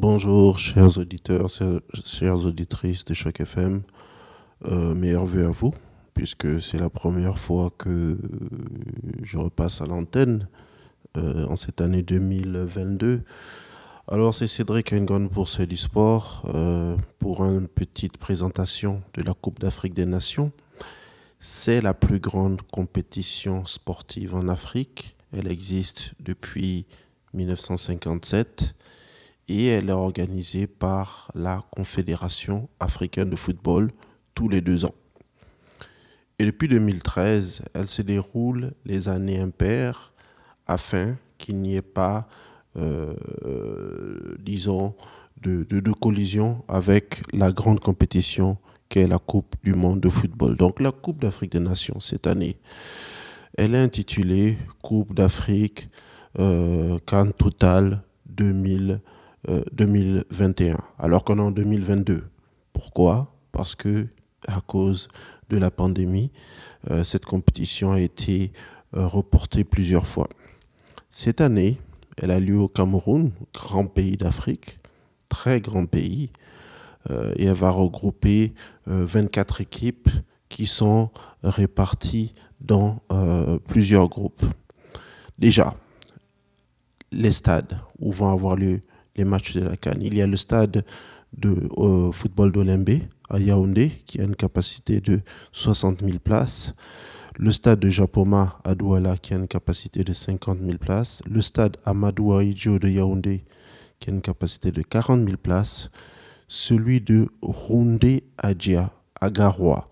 Bonjour, chers auditeurs, chères auditrices de Choc FM. Euh, vœu à vous, puisque c'est la première fois que je repasse à l'antenne euh, en cette année 2022. Alors, c'est Cédric Engon pour du sport euh, pour une petite présentation de la Coupe d'Afrique des Nations. C'est la plus grande compétition sportive en Afrique. Elle existe depuis 1957 et elle est organisée par la Confédération africaine de football tous les deux ans. Et depuis 2013, elle se déroule les années impaires afin qu'il n'y ait pas, euh, disons, de, collision avec la grande compétition qu'est la Coupe du monde de football. Donc la Coupe d'Afrique des Nations cette année, elle est intitulée Coupe d'Afrique euh, Cannes Total 2000, 2021, euh, alors qu'on est en 2022. Pourquoi? Parce que à cause de la pandémie, euh, cette compétition a été euh, reportée plusieurs fois. Cette année, elle a lieu au Cameroun, grand pays d'Afrique, très grand pays, et elle va regrouper 24 équipes qui sont réparties dans plusieurs groupes. Déjà, les stades où vont avoir lieu les matchs de la Cannes. Il y a le stade de football d'Olymbe à Yaoundé, qui a une capacité de 60 000 places. Le stade de Japoma à Douala, qui a une capacité de 50 000 places. Le stade Amadou Aïdjo de Yaoundé, qui a une capacité de 40 000 places. Celui de Roundé Adja à Garoua,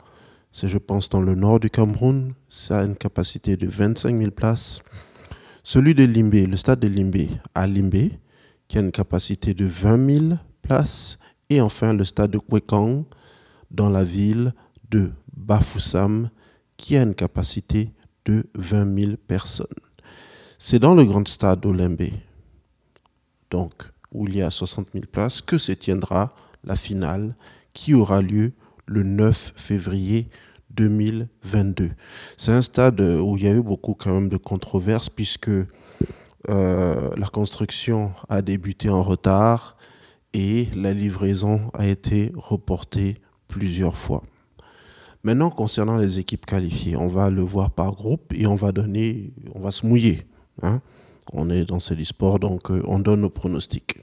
c'est je pense dans le nord du Cameroun, ça a une capacité de 25 000 places. Celui de Limbé, le stade de Limbé à Limbé, qui a une capacité de 20 000 places. Et enfin le stade de Kwekang dans la ville de Bafoussam qui a une capacité de 20 000 personnes. C'est dans le grand stade d'Olembe, donc où il y a 60 000 places, que se tiendra la finale qui aura lieu le 9 février 2022. C'est un stade où il y a eu beaucoup quand même de controverses puisque euh, la construction a débuté en retard et la livraison a été reportée plusieurs fois. Maintenant, concernant les équipes qualifiées, on va le voir par groupe et on va donner, on va se mouiller. Hein. On est dans ce sport, donc euh, on donne nos pronostics.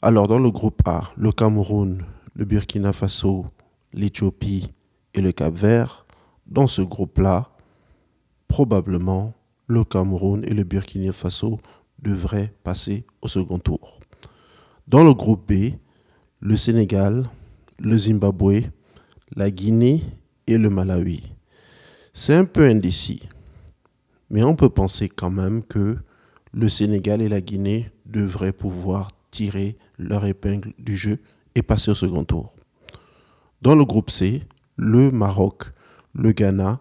Alors, dans le groupe A, le Cameroun, le Burkina Faso, l'Éthiopie et le Cap Vert. Dans ce groupe-là, probablement, le Cameroun et le Burkina Faso devraient passer au second tour. Dans le groupe B, le Sénégal, le Zimbabwe, la Guinée et le Malawi. C'est un peu indécis, mais on peut penser quand même que le Sénégal et la Guinée devraient pouvoir tirer leur épingle du jeu et passer au second tour. Dans le groupe C, le Maroc, le Ghana,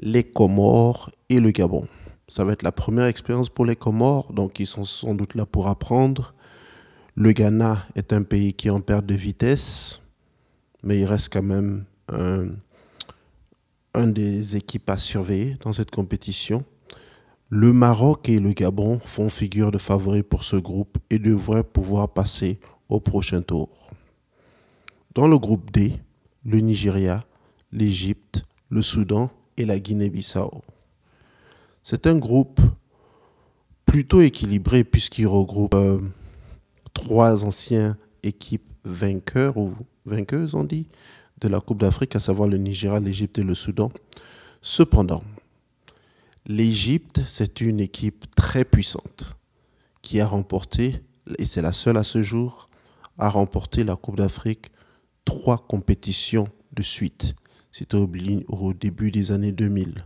les Comores et le Gabon. Ça va être la première expérience pour les Comores, donc ils sont sans doute là pour apprendre. Le Ghana est un pays qui en perte de vitesse mais il reste quand même un, des équipes à surveiller dans cette compétition. Le Maroc et le Gabon font figure de favoris pour ce groupe et devraient pouvoir passer au prochain tour. Dans le groupe D, le Nigeria, l'Égypte, le Soudan et la Guinée-Bissau. C'est un groupe plutôt équilibré puisqu'il regroupe euh, trois anciennes équipes vainqueurs ou vainqueuses, on dit, de la Coupe d'Afrique, à savoir le Nigeria, l'Égypte et le Soudan. Cependant, l'Égypte, c'est une équipe très puissante qui a remporté, et c'est la seule à ce jour, à remporter la Coupe d'Afrique trois compétitions de suite. C'était au début des années 2000.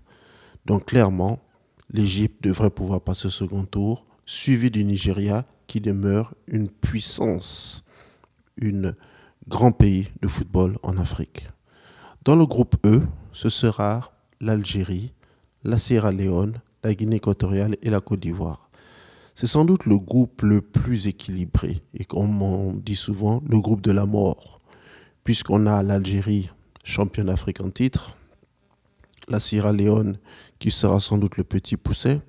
Donc clairement, l'Égypte devrait pouvoir passer au second tour, suivi du Nigeria qui demeure une puissance, une grand pays de football en Afrique. Dans le groupe E, ce sera l'Algérie, la Sierra Leone, la Guinée équatoriale et la Côte d'Ivoire. C'est sans doute le groupe le plus équilibré et comme on dit souvent, le groupe de la mort, puisqu'on a l'Algérie, championne d'Afrique en titre, la Sierra Leone qui sera sans doute le petit pousset,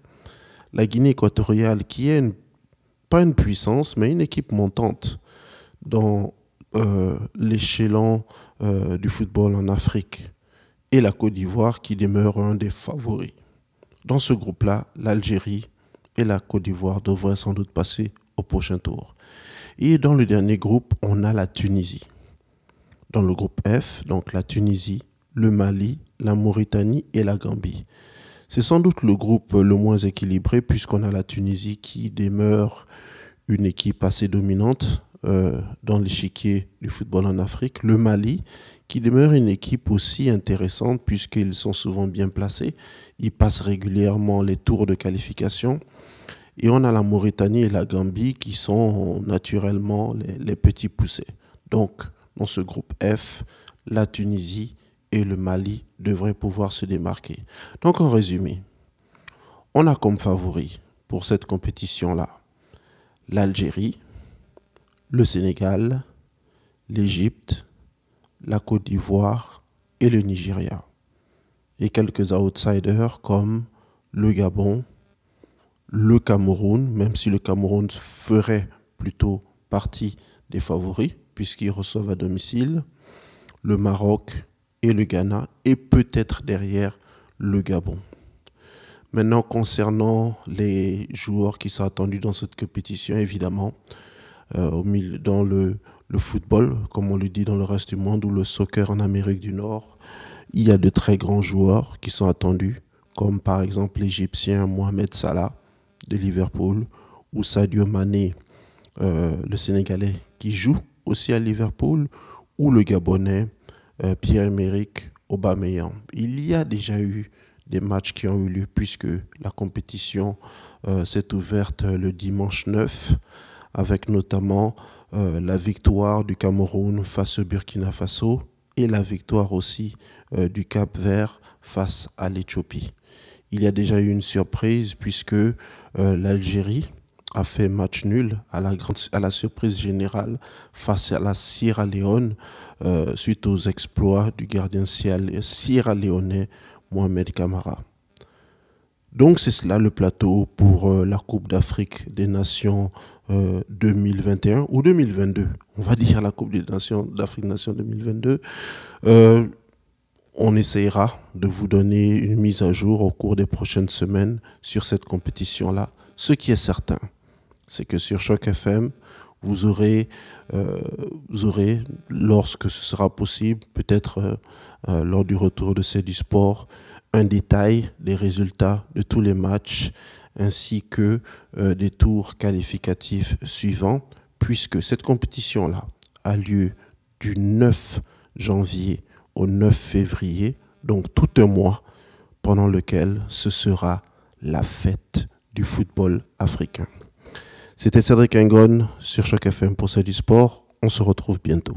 la Guinée équatoriale qui est pas une puissance, mais une équipe montante dans euh, l'échelon euh, du football en Afrique et la Côte d'Ivoire qui demeure un des favoris. Dans ce groupe-là, l'Algérie et la Côte d'Ivoire devraient sans doute passer au prochain tour. Et dans le dernier groupe, on a la Tunisie. Dans le groupe F, donc la Tunisie, le Mali, la Mauritanie et la Gambie. C'est sans doute le groupe le moins équilibré puisqu'on a la Tunisie qui demeure une équipe assez dominante euh, dans l'échiquier du football en Afrique. Le Mali qui demeure une équipe aussi intéressante puisqu'ils sont souvent bien placés. Ils passent régulièrement les tours de qualification. Et on a la Mauritanie et la Gambie qui sont naturellement les, les petits poussés. Donc, dans ce groupe F, la Tunisie et le Mali devraient pouvoir se démarquer. Donc en résumé, on a comme favori pour cette compétition-là l'Algérie, le Sénégal, l'Égypte, la Côte d'Ivoire et le Nigeria. Et quelques outsiders comme le Gabon, le Cameroun, même si le Cameroun ferait plutôt partie des favoris, puisqu'ils reçoivent à domicile, le Maroc et le Ghana, et peut-être derrière le Gabon. Maintenant, concernant les joueurs qui sont attendus dans cette compétition, évidemment, euh, dans le, football, comme on le dit dans le reste du monde, ou le soccer en Amérique du Nord, il y a de très grands joueurs qui sont attendus, comme par exemple l'Égyptien Mohamed Salah de Liverpool, ou Sadio Mané, euh, le Sénégalais, qui joue aussi à Liverpool, ou le Gabonais euh, Pierre-Emerick Aubameyang. Il y a déjà eu des matchs qui ont eu lieu puisque la compétition euh, s'est ouverte le dimanche 9 avec notamment euh, la victoire du Cameroun face au Burkina Faso et la victoire aussi du Cap Vert face à l'Éthiopie. Il y a déjà eu une surprise puisque l'Algérie a fait match nul à la, à la surprise générale face à la Sierra Leone euh, suite aux exploits du gardien Sierra Leone Mohamed Kamara. Donc c'est cela le plateau pour euh, la Coupe d'Afrique des Nations 2021 euh, ou 2022. On va dire la Coupe des Nations d'Afrique des Nations 2022. on essayera de vous donner une mise à jour au cours des prochaines semaines sur cette compétition-là. Ce qui est certain, c'est que sur Choc FM, vous aurez, euh, vous aurez, lorsque ce sera possible, peut-être euh, euh, lors du retour de C'est du un détail des résultats de tous les matchs ainsi que des tours qualificatifs suivants, puisque cette compétition-là a lieu du 9 janvier au 9 février, donc tout un mois pendant lequel ce sera la fête du football africain. C'était Cédric Ingon sur Choc FM pour C'est sport. On se retrouve bientôt.